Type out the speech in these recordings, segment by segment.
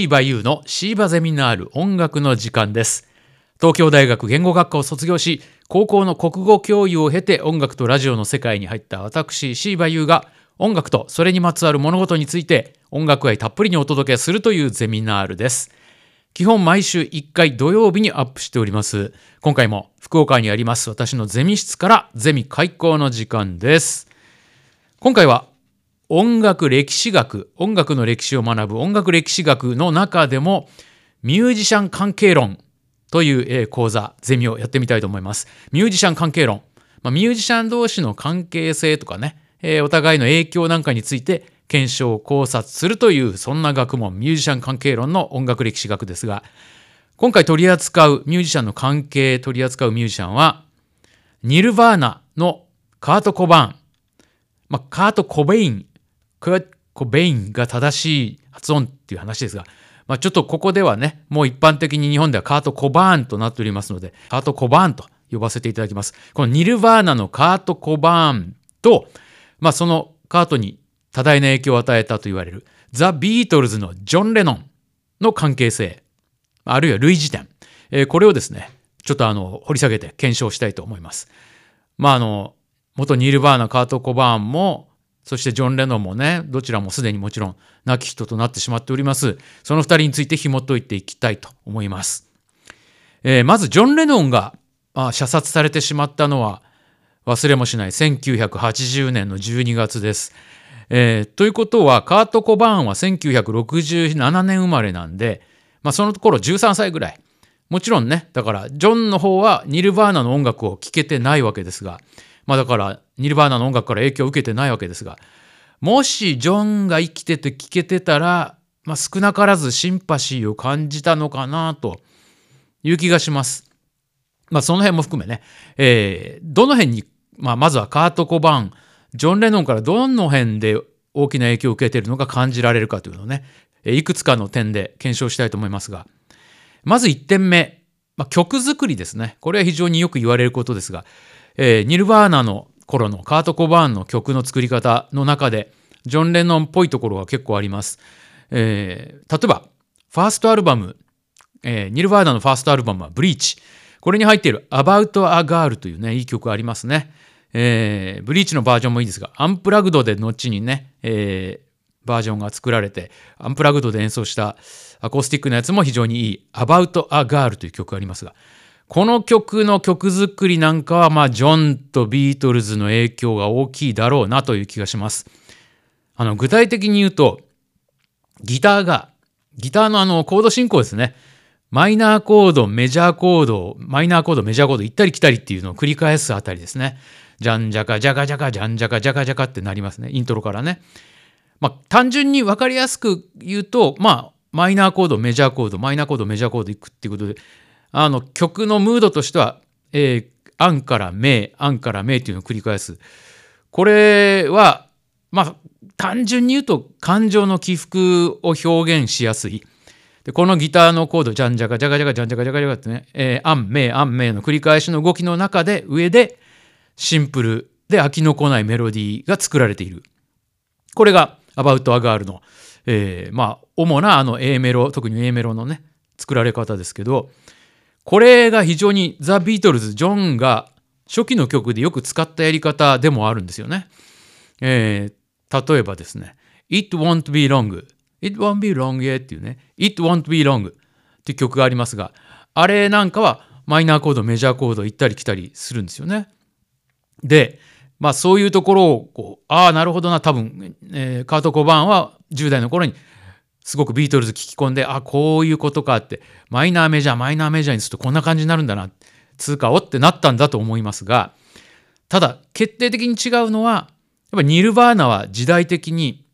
シーバユーのシーバゼミナール音楽の時間です。東京大学言語学科を卒業し、高校の国語教諭を経て音楽とラジオの世界に入った私、シーバユーが音楽とそれにまつわる物事について音楽愛たっぷりにお届けするというゼミナールです。基本毎週1回土曜日にアップしております。今回も福岡にあります私のゼミ室からゼミ開講の時間です。今回は音楽歴史学、音楽の歴史を学ぶ音楽歴史学の中でもミュージシャン関係論という講座、ゼミをやってみたいと思います。ミュージシャン関係論。まあ、ミュージシャン同士の関係性とかね、えーお互いの影響なんかについて検証、考察するという、そんな学問、ミュージシャン関係論の音楽歴史学ですが、今回取り扱うミュージシャンの関係取り扱うミュージシャンは、ニルバーナのカート・コバーン。まあ、カート・コベイン、クートコベインが正しい発音っていう話ですが、まあ、ちょっとここではね、もう一般的に日本ではカート・コバーンとなっておりますので、カート・コバーンと呼ばせていただきます。このニルバーナのカート・コバーンと、まあ、そのカートに多大な影響を与えたと言われるザ・ビートルズのジョン・レノンの関係性、あるいは類似点、えーこれをですね、ちょっとあの掘り下げて検証したいと思います。まああの元ニルバーナカート・コバーンもそしてジョン・レノンもねどちらもすでにもちろん亡き人となってしまっております。その二人について紐解いていきたいと思います、えーまずジョン・レノンが、まあ、射殺されてしまったのは忘れもしない1980年の12月です、えーということはカート・コバーンは1967年生まれなんで、まあ、その頃13歳ぐらい。もちろんねだからジョンの方はニルバーナの音楽を聴けてないわけですがまあだからニルバーナの音楽から影響を受けてないわけですがもしジョンが生きてて聴けてたら、まあ、少なからずシンパシーを感じたのかなという気がします。まあその辺も含めね、えーどの辺に、まあ、まずはカート・コバンジョン・レノンからどの辺で大きな影響を受けているのか感じられるかというのをねいくつかの点で検証したいと思いますがまず1点目、まあ、曲作りですね。これは非常によく言われることですが、えーニルバーナの頃のカート・コバーンの曲の作り方の中で、ジョン・レノンっぽいところが結構あります。えー例えば、ファーストアルバム、えーニルバーナのファーストアルバムはブリーチ。これに入っている About a Girl というね、いい曲ありますね。えーブリーチのバージョンもいいですが、アンプラグドで後にね、えーバージョンが作られて、アンプラグドで演奏したアコースティックなやつも非常にいい About a Girl という曲がありますが、この曲の曲作りなんかは、まあ、ジョンとビートルズの影響が大きいだろうなという気がします。あの、具体的に言うと、ギターが、ギターのあの、コード進行ですね。マイナーコード、メジャーコード、マイナーコード、メジャーコード、行ったり来たりっていうのを繰り返すあたりですね。じゃんじゃか、じゃかじゃか、じゃんじゃか、じゃかじゃかってなりますね。イントロからね。まあ、単純に分かりやすく言うと、まあ、マイナーコード、メジャーコード、マイナーコード、メジャーコードいくっていうことで、あの、曲のムードとしては、えー、アンからメイ、アンからメイっていうのを繰り返す。これは、まあ、単純に言うと、感情の起伏を表現しやすい。で、このギターのコード、ジャンジャカ、ジャカジャカ、ジャンジャカ、ジャカジャカってね、えー、アン、メイ、アン、メイの繰り返しの動きの中で、上で、シンプルで飽きのこないメロディーが作られている。これが About a Girl の、えーまあ主なあの A メロ特に A メロのね作られ方ですけどこれが非常にザ・ビートルズジョンが初期の曲でよく使ったやり方でもあるんですよね。えー例えばですね「It won't be long」「It won't be long yet」っていうね「It won't be long」っていう曲がありますがあれなんかはマイナーコードメジャーコード行ったり来たりするんですよね。で、まあそういうところをこう、ああ、なるほどな、多分、えーカート・コバーンは10代の頃にすごくビートルズ聞き込んで、あこういうことかって、マイナーメジャー、マイナーメジャーにするとこんな感じになるんだな、通貨をってなったんだと思いますが、ただ、決定的に違うのは、やっぱニルバーナは時代的に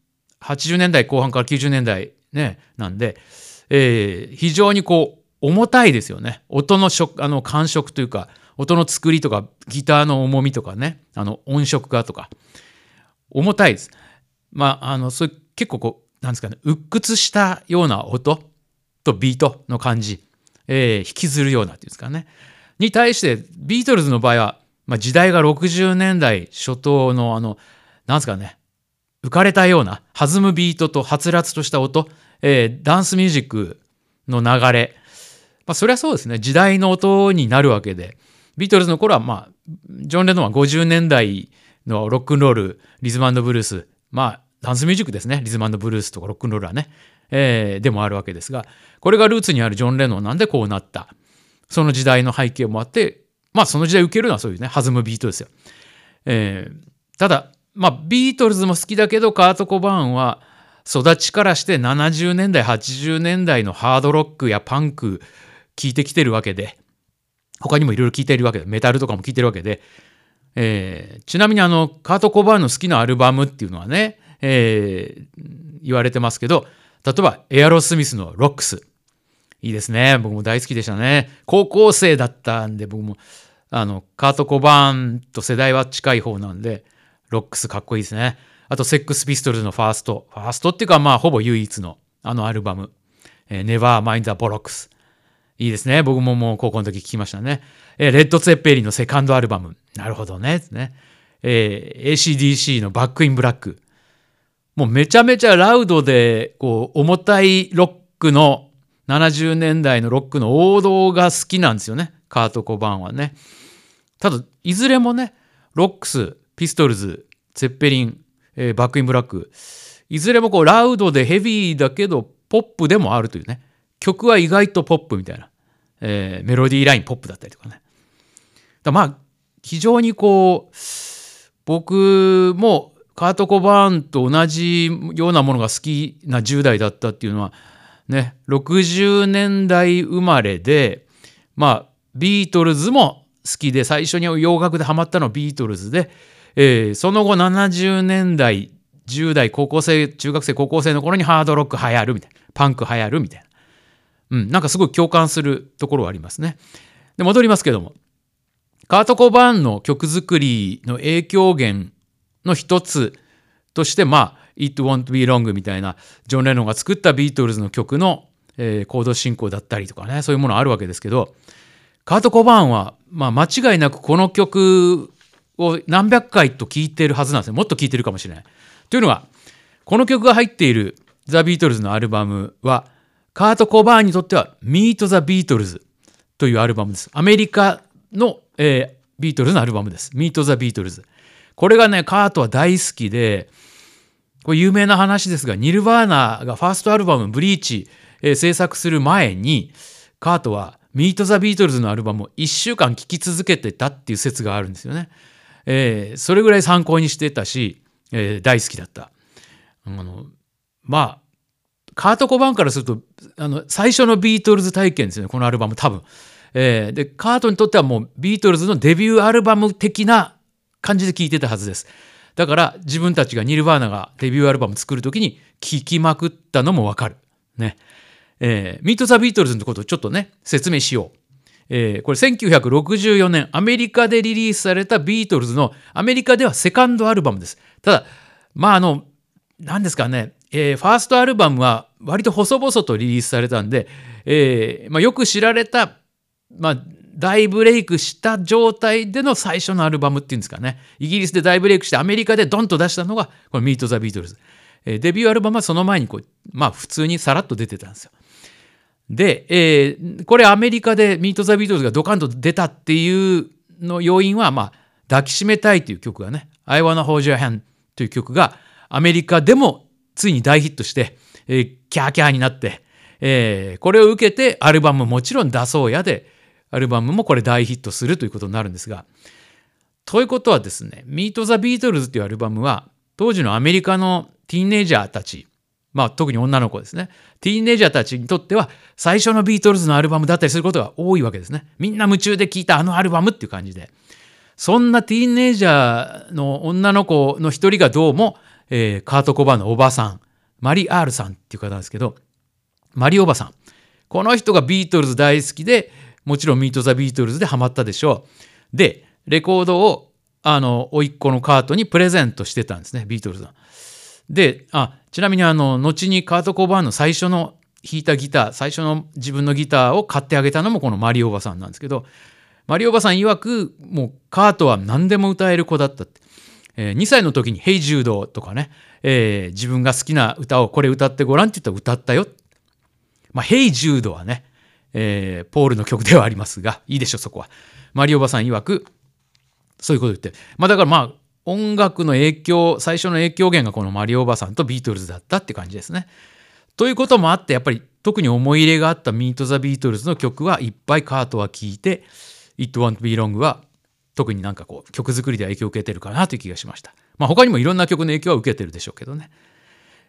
80年代後半から90年代ね、なんで、えー非常にこう、重たいですよね。音のあの感触というか、音の作りとか、ギターの重みとかね、あの音色がとか、重たいです。まあ、あの、そういう結構こう、なんですかね、鬱屈したような音とビートの感じ、えー引きずるようなっていうんですかね。に対して、ビートルズの場合は、まあ、時代が60年代初頭のあの、なんですかね、浮かれたような弾むビートとはつらつとした音、えー、ダンスミュージックの流れ、まあ、そりゃそうですね時代の音になるわけでビートルズの頃はまあジョン・レノンは50年代のロックンロールリズムブルースまあダンスミュージックですね。リズムブルースとかロックンロールはね、えー、でもあるわけですがこれがルーツにあるジョン・レノンなんでこうなった？その時代の背景もあってまあその時代受けるのはそういうね弾むビートですよ、えー、ただまあビートルズも好きだけどカート・コバーンは育ちからして70年代80年代のハードロックやパンク聴いてきてるわけで他にもいろいろ聴いてるわけでメタルとかも聴いてるわけで、えー、ちなみにあのカート・コバーンの好きなアルバムっていうのはね、えー、言われてますけど例えばエアロスミスの「ロックス」いいですね僕も大好きでしたね高校生だったんで僕もあのカート・コバーンと世代は近い方なんでロックスかっこいいですねあと、セックスピストルズのファースト。ファーストっていうか、まあ、ほぼ唯一の、あのアルバム。えー、Never Mind the Bollocks。いいですね。僕ももう高校の時聞きましたね。えー、レッド・ツェッペリンのセカンドアルバム。なるほどね。ねえー、ACDC のバック・イン・ブラック。もうめちゃめちゃラウドで、こう、重たいロックの、70年代のロックの王道が好きなんですよね。カート・コバーンはね。ただ、いずれもね、ロックス、ピストルズ、ツェッペリン、えー、バックインブラックいずれもこうラウドでヘビーだけどポップでもあるというね曲は意外とポップみたいな、えー、メロディーラインポップだったりとかねだまあ非常にこう僕もカート・コバーンと同じようなものが好きな10代だったっていうのはね60年代生まれでまあビートルズも好きで最初に洋楽でハマったのはビートルズでえー、その後70年代10代高校生中学生高校生の頃にハードロック流行るみたいなパンク流行るみたいな。うんなんかすごい共感するところはありますね。で戻りますけども。カート・コバーンの曲作りの影響源の一つとしてまあ「It Won't Be Long」みたいなジョン・レノンが作ったビートルズの曲の、えー、コード進行だったりとかねそういうものあるわけですけどカート・コバーンは、まあ、間違いなくこの曲を何百回と聴いてるはずなんですよ。もっと聴いてるかもしれない。というのは、この曲が入っているザ・ビートルズのアルバムは、カート・コバーンにとっては、Meet the Beatles というアルバムです。アメリカの、えー、ビートルズのアルバムです。Meet the Beatles。これがね、カートは大好きで、これ有名な話ですが、ニルバーナがファーストアルバム、ブリーチ、えー、制作する前に、カートは、ミート・ザ・ビートルズのアルバムを1週間聴き続けてたっていう説があるんですよね。えー、それぐらい参考にしてたし、えー、大好きだった。あのまあカート・コバーンからするとあの最初のビートルズ体験ですよねこのアルバム多分。えー、でカートにとってはもうビートルズのデビューアルバム的な感じで聴いてたはずです。だから自分たちがニルバーナがデビューアルバム作る時に聴きまくったのもわかる。ね。えー、ミート・ザ・ビートルズのことをちょっとね説明しよう。えー、これ1964年アメリカでリリースされたビートルズのアメリカではセカンドアルバムです。ただまああの何ですかね、えー、ファーストアルバムは割と細々とリリースされたんで、えーまあ、よく知られた、まあ、大ブレイクした状態での最初のアルバムっていうんですかねイギリスで大ブレイクしてアメリカでドンと出したのがこの「ミート・ザ・ビートルズ」え、デビューアルバムはその前にこうまあ普通にさらっと出てたんですよ。で、えー、これアメリカでミート・ザ・ビートルズがドカンと出たっていうの要因は、まあ、抱きしめたいという曲がね、I Wanna Hold Your Hand という曲がアメリカでもついに大ヒットして、えー、キャーキャーになって、えー、これを受けてアルバムもちろん出そうやで、アルバムもこれ大ヒットするということになるんですが、ということはですね、ミート・ザ・ビートルズというアルバムは、当時のアメリカのティーンエイジャーたち、まあ、特に女の子ですね。ティーンエイジャーたちにとっては、最初のビートルズのアルバムだったりすることが多いわけですね。みんな夢中で聴いたあのアルバムっていう感じで。そんなティーンエイジャーの女の子の一人がどうも、えー、カート・コバーンのおばさん、マリ・アールさんっていう方なんですけど、マリおばさん。この人がビートルズ大好きで、もちろんミート・ザ・ビートルズでハマったでしょう。で、レコードを、あの、甥っ子のカートにプレゼントしてたんですね、ビートルズの。で、あ、ちなみにあの、後にカート・コバーンの最初の弾いたギター、最初の自分のギターを買ってあげたのもこのマリおばさんなんですけど、マリおばさん曰く、もうカートは何でも歌える子だったって。えー2歳の時に「ヘイジュード」とかね、えー自分が好きな歌をこれ歌ってごらんって言ったら歌ったよ。まあ、ヘイジュードはね、えーポールの曲ではありますが、いいでしょ、そこは。マリおばさん曰く、そういうこと言って。まあだからまあ、音楽の影響、最初の影響源がこのマリおばさんとビートルズだったって感じですね。ということもあって、やっぱり特に思い入れがあったミート・ザ・ビートルズの曲はいっぱいカートは聴いて、It Won't Be Long は特になんかこう曲作りで影響を受けてるかなという気がしました。まあ他にもいろんな曲の影響は受けてるでしょうけどね。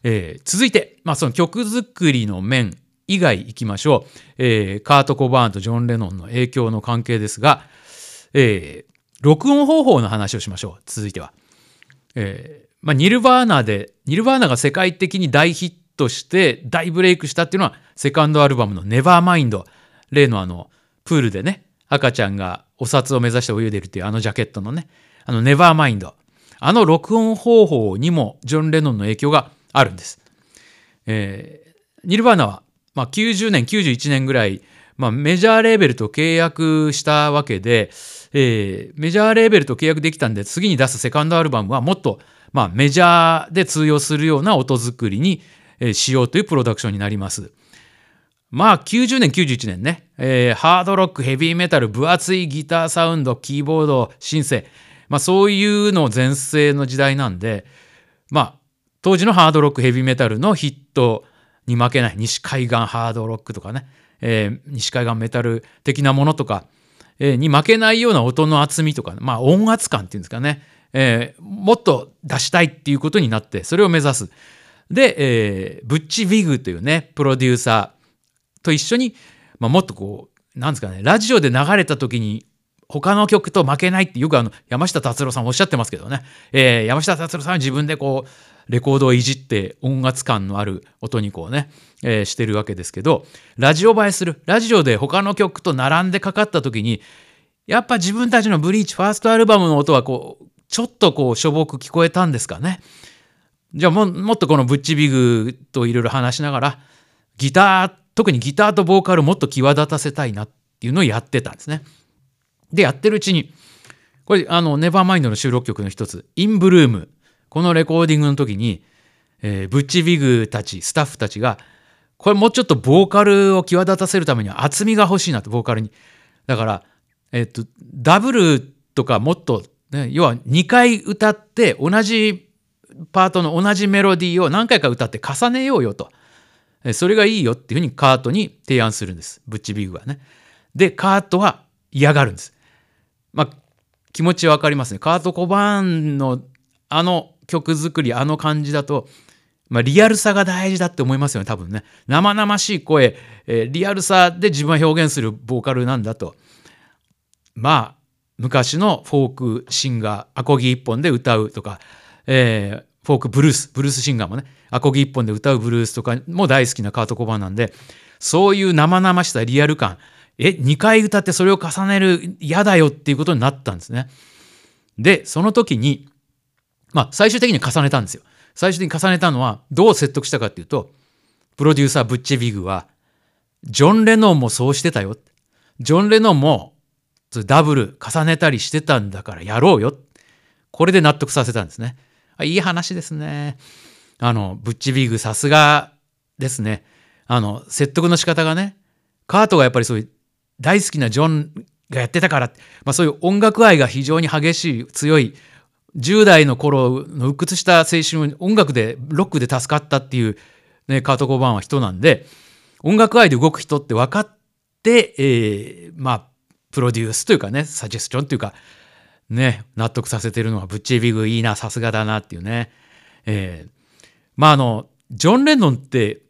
えー続いて、まあ、その曲作りの面以外いきましょう、えーカート・コバーンとジョン・レノンの影響の関係ですが、えー録音方法の話をしましょう。続いては、えーまあ、ニルバーナでニルバーナが世界的に大ヒットして大ブレイクしたっていうのはセカンドアルバムの「ネバーマインド。例のあのプールでね赤ちゃんがお札を目指して泳いでるっていうあのジャケットのねあの「ネバーマインド。あの録音方法にもジョン・レノンの影響があるんです。えーニルバーナは、まあ、90年91年ぐらい、まあ、メジャーレーベルと契約したわけで、えーメジャーレーベルと契約できたんで次に出すセカンドアルバムはもっと、まあ、メジャーで通用するような音作りに、えーしようというプロダクションになります。まあ90年91年ね、えーハードロックヘビーメタル分厚いギターサウンドキーボードシンセ、まあ、そういうの全盛の時代なんでまあ当時のハードロックヘビーメタルのヒットに負けない西海岸ハードロックとかね、えー西海岸メタル的なものとか、えーに負けないような音の厚みとか、まあ音圧感っていうんですかね、えーもっと出したいっていうことになってそれを目指す。で、えーブッチ・ビグというねプロデューサーと一緒に、まあ、もっとこうなんですかねラジオで流れた時に他の曲と負けないってよくあの山下達郎さんおっしゃってますけどね、えー山下達郎さんは自分でこうレコードをいじって音圧感のある音にこうね、えーしてるわけですけどラジオ映えするラジオで他の曲と並んでかかった時にやっぱ自分たちのブリーチファーストアルバムの音はこうちょっとこうしょぼく聞こえたんですかね。じゃあももっとこのブッチビグといろいろ話しながらギター特にギターとボーカルもっと際立たせたいなっていうのをやってたんですね。でやってるうちにこれあのネバーマインドの収録曲の一つ「インブルーム」このレコーディングの時に、えーブッチビグたちスタッフたちがこれもうちょっとボーカルを際立たせるためには厚みが欲しいなとボーカルに。だから、えっとダブルとかもっと、ね、要は2回歌って同じパートの同じメロディーを何回か歌って重ねようよと。それがいいよっていうふうにカートに提案するんです。ブッチビグはね。で、カートは嫌がるんです。まあ、気持ちわかりますね。カート・コバーンのあの曲作り、あの感じだと、まあ、リアルさが大事だって思いますよね、多分ね。生々しい声、えーリアルさで自分は表現するボーカルなんだと。まあ、昔のフォークシンガー、アコギ一本で歌うとか、えーフォークブルース、ブルースシンガーもね、アコギ一本で歌うブルースとかも大好きなカート・コバンなんで、そういう生々しさ、リアル感、え、2回歌ってそれを重ねる嫌だよっていうことになったんですね。で、その時に、まあ、最終的に重ねたんですよ。最終的に重ねたのは、どう説得したかっていうと、プロデューサー、ブッチェビグは、ジョン・レノンもそうしてたよ。ジョン・レノンもダブル重ねたりしてたんだからやろうよ。これで納得させたんですね。いい話ですね。あの、ブッチビグさすがですね。あの、説得の仕方がね、カートがやっぱりそういう大好きなジョンがやってたから、まあそういう音楽愛が非常に激しい、強い、10代の頃の鬱屈した青春を音楽で、ロックで助かったっていう、ね、カート・コバーンは人なんで、音楽愛で動く人って分かって、えーまあ、プロデュースというかね、サジェスチョンというか、ね、納得させてるのはブッチェビグいいな、さすがだなっていうね。えーまああの、ジョン・レノンって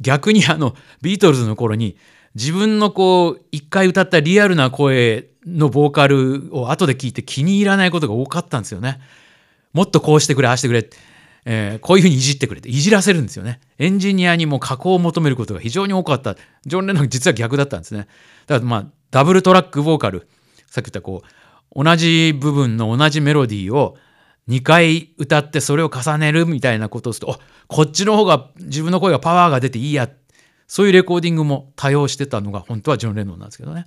逆にあの、ビートルズの頃に自分のこう、一回歌ったリアルな声のボーカルを後で聞いて気に入らないことが多かったんですよね。もっとこうしてくれ、ああしてくれ。えーこういうふうにいじってくれっていじらせるんですよね。エンジニアにも加工を求めることが非常に多かった。ジョン・レノン実は逆だったんですね。だからまあダブルトラックボーカルさっき言ったこう同じ部分の同じメロディーを2回歌ってそれを重ねるみたいなことをするとこっちの方が自分の声がパワーが出ていいやっそういうレコーディングも多用してたのが本当はジョン・レノンなんですけどね。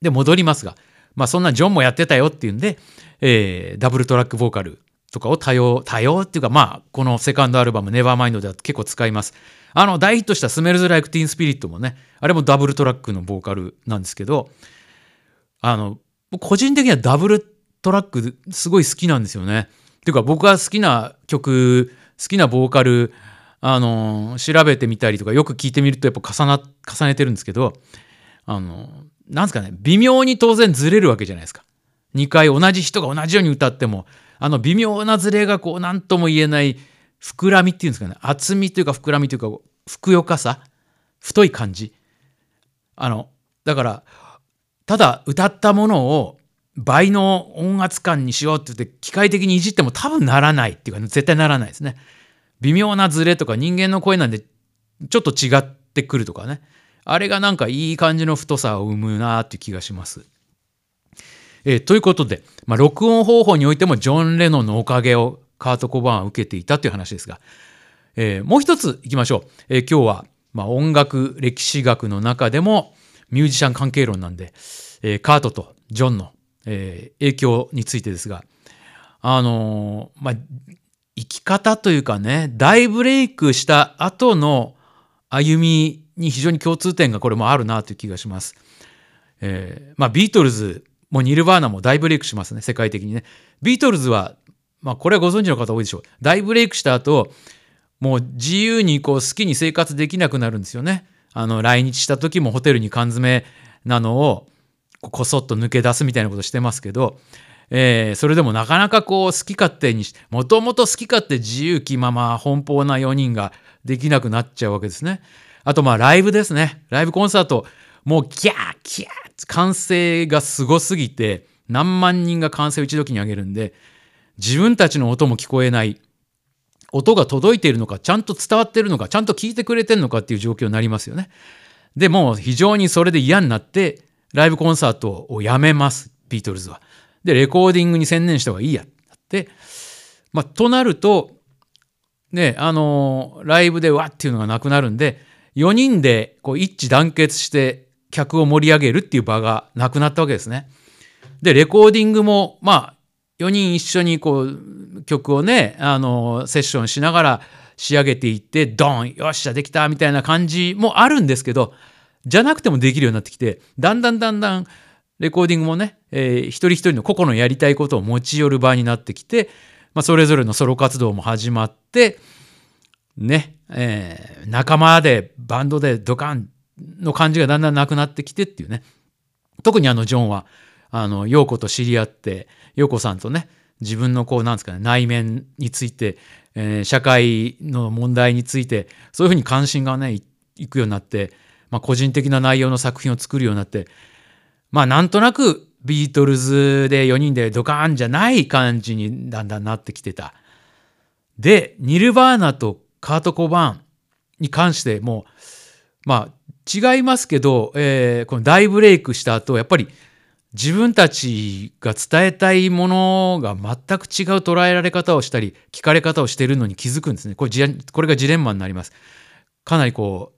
で戻りますが、まあ、そんなジョンもやってたよっていうんで、えーダブルトラックボーカルとかを多用、多用っていうか、まあ、このセカンドアルバム、ネバーマインドでは結構使います。あの、大ヒットしたスメルズ・ライク・ティーン・スピリットもね、あれもダブルトラックのボーカルなんですけど、あの、個人的にはダブルトラックすごい好きなんですよね。っていうか僕が好きな曲、好きなボーカル、あの、調べてみたりとかよく聞いてみるとやっぱ重な、重ねてるんですけど、あの、なんですかね、微妙に当然ずれるわけじゃないですか。2回同じ人が同じように歌っても、あの微妙なずれがこう何とも言えない膨らみっていうんですかね、厚みというか膨らみというか、ふくよかさ、太い感じ。あの、だから、ただ歌ったものを倍の音圧感にしようって言って機械的にいじっても多分ならないっていうか絶対ならないですね。微妙なズレとか人間の声なんでちょっと違ってくるとかね。あれがなんかいい感じの太さを生むなっていう気がします。えーということで、まあ、録音方法においてもジョン・レノンのおかげをカート・コバーンは受けていたという話ですが、えーもう一ついきましょう。えー今日は、まあ、音楽歴史学の中でもミュージシャン関係論なんで、えカートとジョンの、え影響についてですが、あのまあ、生き方というかね、大ブレイクした後の歩みに非常に共通点がこれもあるなという気がします。えーまあ、ビートルズもニルバーナも大ブレイクしますね、世界的にね。ビートルズは、まあ、これはご存知の方多いでしょう。大ブレイクした後、もう自由にこう好きに生活できなくなるんですよね。あの、来日した時もホテルに缶詰なのをここそっと抜け出すみたいなことしてますけど、えーそれでもなかなかこう好き勝手にし、もともと好き勝手自由気まま奔放な4人ができなくなっちゃうわけですね。あとまあライブですね。ライブコンサート、もうキャーキャー歓声がすごすぎて、何万人が歓声を一時に上げるんで、自分たちの音も聞こえない。音が届いているのか、ちゃんと伝わってるのか、ちゃんと聞いてくれてるのかっていう状況になりますよね。でもう非常にそれで嫌になって、ライブコンサートをやめます、ビートルズは。で、レコーディングに専念した方がいいやって、まあ、となると、ね、あのライブでわっていうのがなくなるんで、4人でこう一致団結して客を盛り上げるっていう場がなくなったわけですね。で、レコーディングも、まあ、4人一緒にこう曲をね、あのセッションしながら仕上げていって、ドンよっしゃ、できたみたいな感じもあるんですけど、じゃなくてもできるようになってきて、だんだんだんだんレコーディングもね、えー一人一人の個々のやりたいことを持ち寄る場になってきて、まあ、それぞれのソロ活動も始まって、ね、えー仲間でバンドでドカンの感じがだんだんなくなってきてっていうね。特にあのジョンは、あの、陽子と知り合って、陽子さんとね、自分のこう、なんですかね、内面について、えー社会の問題について、そういうふうに関心がね、いいくようになって、まあ、個人的な内容の作品を作るようになって、まあなんとなくビートルズで4人でドカーンじゃない感じにだんだんなってきてた。で、ニルバーナとカート・コバーンに関しても、まあ違いますけど、えーこの大ブレイクした後、やっぱり自分たちが伝えたいものが全く違う捉えられ方をしたり、聞かれ方をしているのに気づくんですね。これ、これがジレンマになります。かなりこ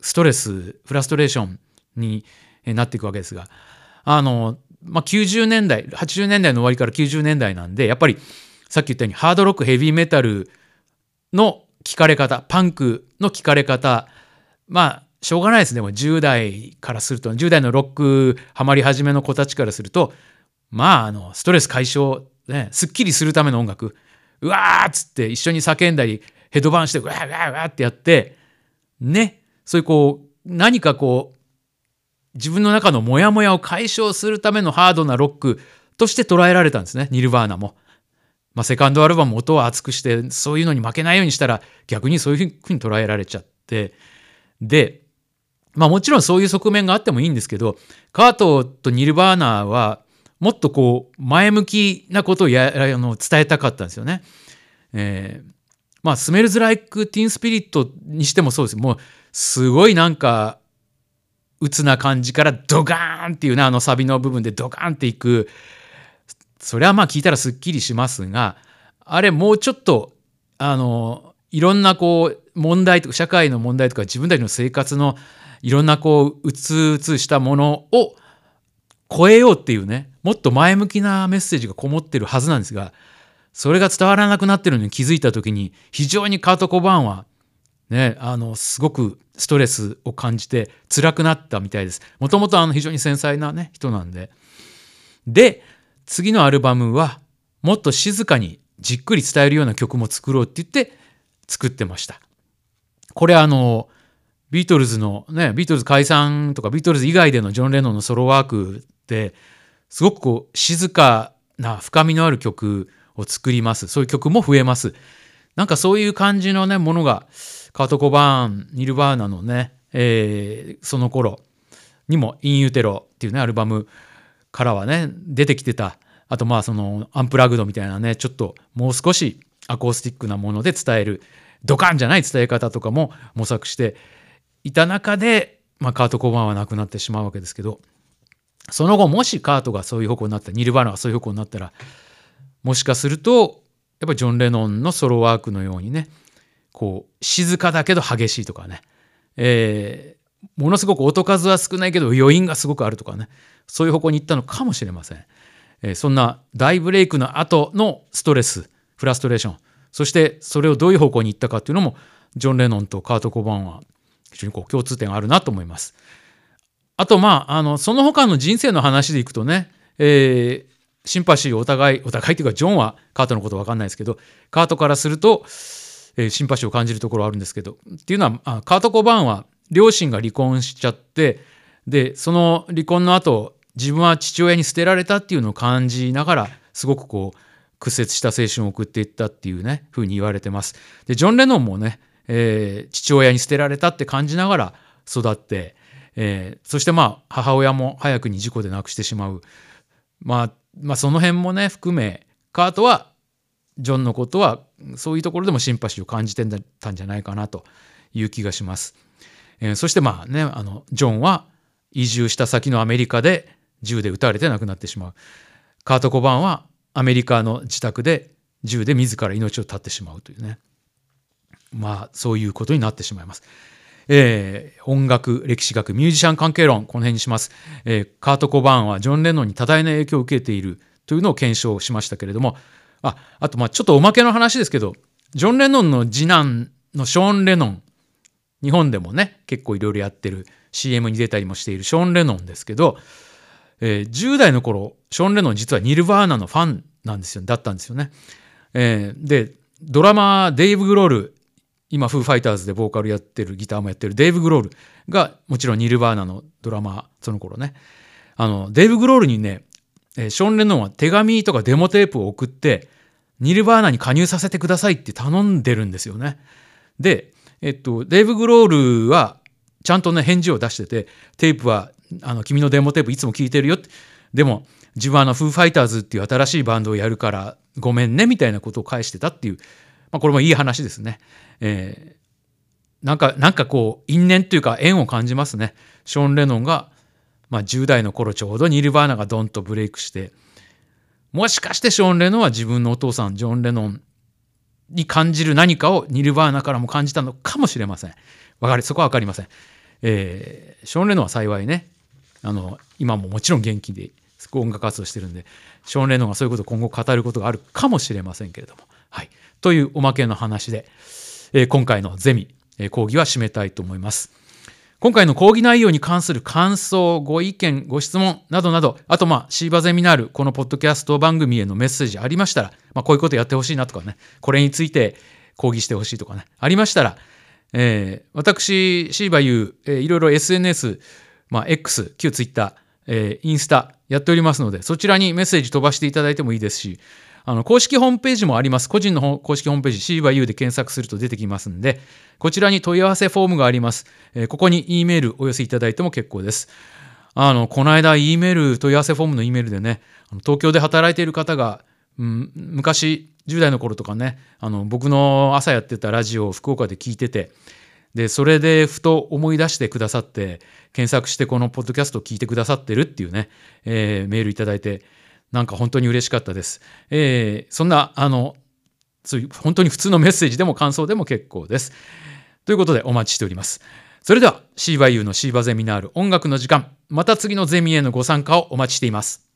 う、ストレス、フラストレーションにえなっていくわけですが、あの、まあ、90年代、80年代の終わりから90年代なんで、やっぱりさっき言ったようにハードロック、ヘビーメタルの聞かれ方、パンクの聞かれ方、まあ、しょうがないですね。でも10代からすると、10代のロックハマり始めの子たちからすると、まあ、あの、ストレス解消、ね、すっきりするための音楽、うわーっつって一緒に叫んだり、ヘドバンして、うわーうわーうわーってやって、ね、そういうこう、何かこう、自分の中のモヤモヤを解消するためのハードなロックとして捉えられたんですね、ニルバーナも。まあ、セカンドアルバム音を熱くして、そういうのに負けないようにしたら、逆にそういうふうに捉えられちゃって、で、まあもちろんそういう側面があってもいいんですけど、カートとニルバーナは、もっとこう、前向きなことをやあの伝えたかったんですよね。えーまあ、スメルズ・ライク・ティン・スピリットにしてもそうです。もう、すごいなんか、鬱な感じからドガーンっていうね、あのサビの部分でドガーンっていく。それはまあ聞いたらすっきりしますが、あれもうちょっと、あの、いろんなこう、問題とか、社会の問題とか、自分たちの生活のいろんなこう、うつうつしたものを、超えようっていうねもっと前向きなメッセージがこもってるはずなんですがそれが伝わらなくなってるのに気づいた時に非常にカート・コバーンはねあのすごくストレスを感じて辛くなったみたいです。もともと非常に繊細なね人なんで。で次のアルバムはもっと静かにじっくり伝えるような曲も作ろうって言って作ってました。これあのビートルズのねビートルズ解散とかビートルズ以外でのジョン・レノンのソロワークってすごくこう静かな深みのある曲を作ります。そういう曲も増えます。なんかそういう感じのねものがカート・コバーンニルバーナのね、えー、その頃にも「イン・ユテロ」っていうねアルバムからはね出てきてた。あとまあそのアンプラグドみたいなねちょっともう少しアコースティックなもので伝えるドカンじゃない伝え方とかも模索していた中で、まあ、カート・コバーンは亡くなってしまうわけですけどその後もしカートがそういう方向になったニルバーナがそういう方向になったらもしかするとやっぱジョン・レノンのソロワークのようにねこう静かだけど激しいとかね、えー、ものすごく音数は少ないけど余韻がすごくあるとかね。そういう方向に行ったのかもしれません、えー、そんな大ブレイクの後のストレスフラストレーション。そしてそれをどういう方向に行ったかっていうのもジョン・レノンとカート・コバンは非常にこう共通点があるなと思います。あとまああのその他の人生の話でいくとね、えー、シンパシーをお互いお互いというかジョンはカートのこと分かんないですけどカートからすると、え、シンパシーを感じるところあるんですけどっていうのはカート・コバーンは両親が離婚しちゃってでその離婚の後自分は父親に捨てられたっていうのを感じながらすごくこう屈折した青春を送っていったっていうねふうに言われてます。でジョン・レノンもね、えー、父親に捨てられたって感じながら育って、えー、そしてまあ母親も早くに事故で亡くしてしまう、まあ、まあその辺もね含めカートはジョンのことはそういうところでもシンパシーを感じてたんじゃないかなという気がします。えー、そしてまあねあのジョンは移住した先のアメリカで銃で撃たれて亡くなってしまう。カート・コバンはアメリカの自宅で銃で自ら命を絶ってしまうというねまあそういうことになってしまいます。えー、音楽歴史学ミュージシャン関係論この辺にします、えー、カート・コバーンはジョン・レノンに多大な影響を受けているというのを検証しましたけれどもああとまあちょっとおまけの話ですけどジョン・レノンの次男のショーン・レノン日本でもね結構いろいろやってる CM に出たりもしているショーン・レノンですけど、えー、10代の頃ショーン・レノン実はニルヴァーナのファンなんですよだったんですよね。えー、でドラマデイブ・グロール今フーファイターズでボーカルやってるギターもやってるデイブ・グロールがもちろんニルヴァーナのドラマその頃ねあのデイブ・グロールにねえショーン・レノンは手紙とかデモテープを送ってニルヴァーナに加入させてくださいって頼んでるんですよね。で、えっと、デイブ・グロールはちゃんとね返事を出しててテープはあの君のデモテープいつも聞いてるよってでも自分はあのフーファイターズっていう新しいバンドをやるからごめんねみたいなことを返してたっていう、まあ、これもいい話ですね。えー、なんかなんかこう因縁というか縁を感じますね。ショーン・レノンが、まあ、10代の頃ちょうどニルバーナがドンとブレイクしてもしかしてショーン・レノンは自分のお父さんジョン・レノンに感じる何かをニルバーナからも感じたのかもしれません。わかりそこは分かりません。えー、ショーン・レノンは幸いねあの今ももちろん元気で音楽活動してるんでショーン・レノンがそういうことを今後語ることがあるかもしれませんけれども。はい、というおまけの話で、えー、今回のゼミ、えー、講義は締めたいと思います。今回の講義内容に関する感想、ご意見、ご質問などなど、あとまあ、シーバゼミナール、このポッドキャスト番組へのメッセージありましたら、まあ、こういうことやってほしいなとかね、これについて講義してほしいとかね、ありましたら、えー、私、シーバユー、えー、いろいろ SNS、まあ、X、旧 Twitter、えー、インスタやっておりますので、そちらにメッセージ飛ばしていただいてもいいですし、あの公式ホームページもあります。個人の公式ホームページ、シーバユーで検索すると出てきますんで、こちらに問い合わせフォームがあります。えー、ここに E メールお寄せいただいても結構です。あの、この間 E メール、問い合わせフォームの E メールでね、東京で働いている方が、うん、昔、10代の頃とかね、あの僕の朝やってたラジオを福岡で聞いてて、でそれでふと思い出してくださって検索してこのポッドキャストを聞いてくださってるっていうね、えー、メールいただいてなんか本当に嬉しかったです。えー、そんなあの本当に普通のメッセージでも感想でも結構です。ということでお待ちしております。それでは CYU のシーバゼミナール音楽の時間また次のゼミへのご参加をお待ちしています。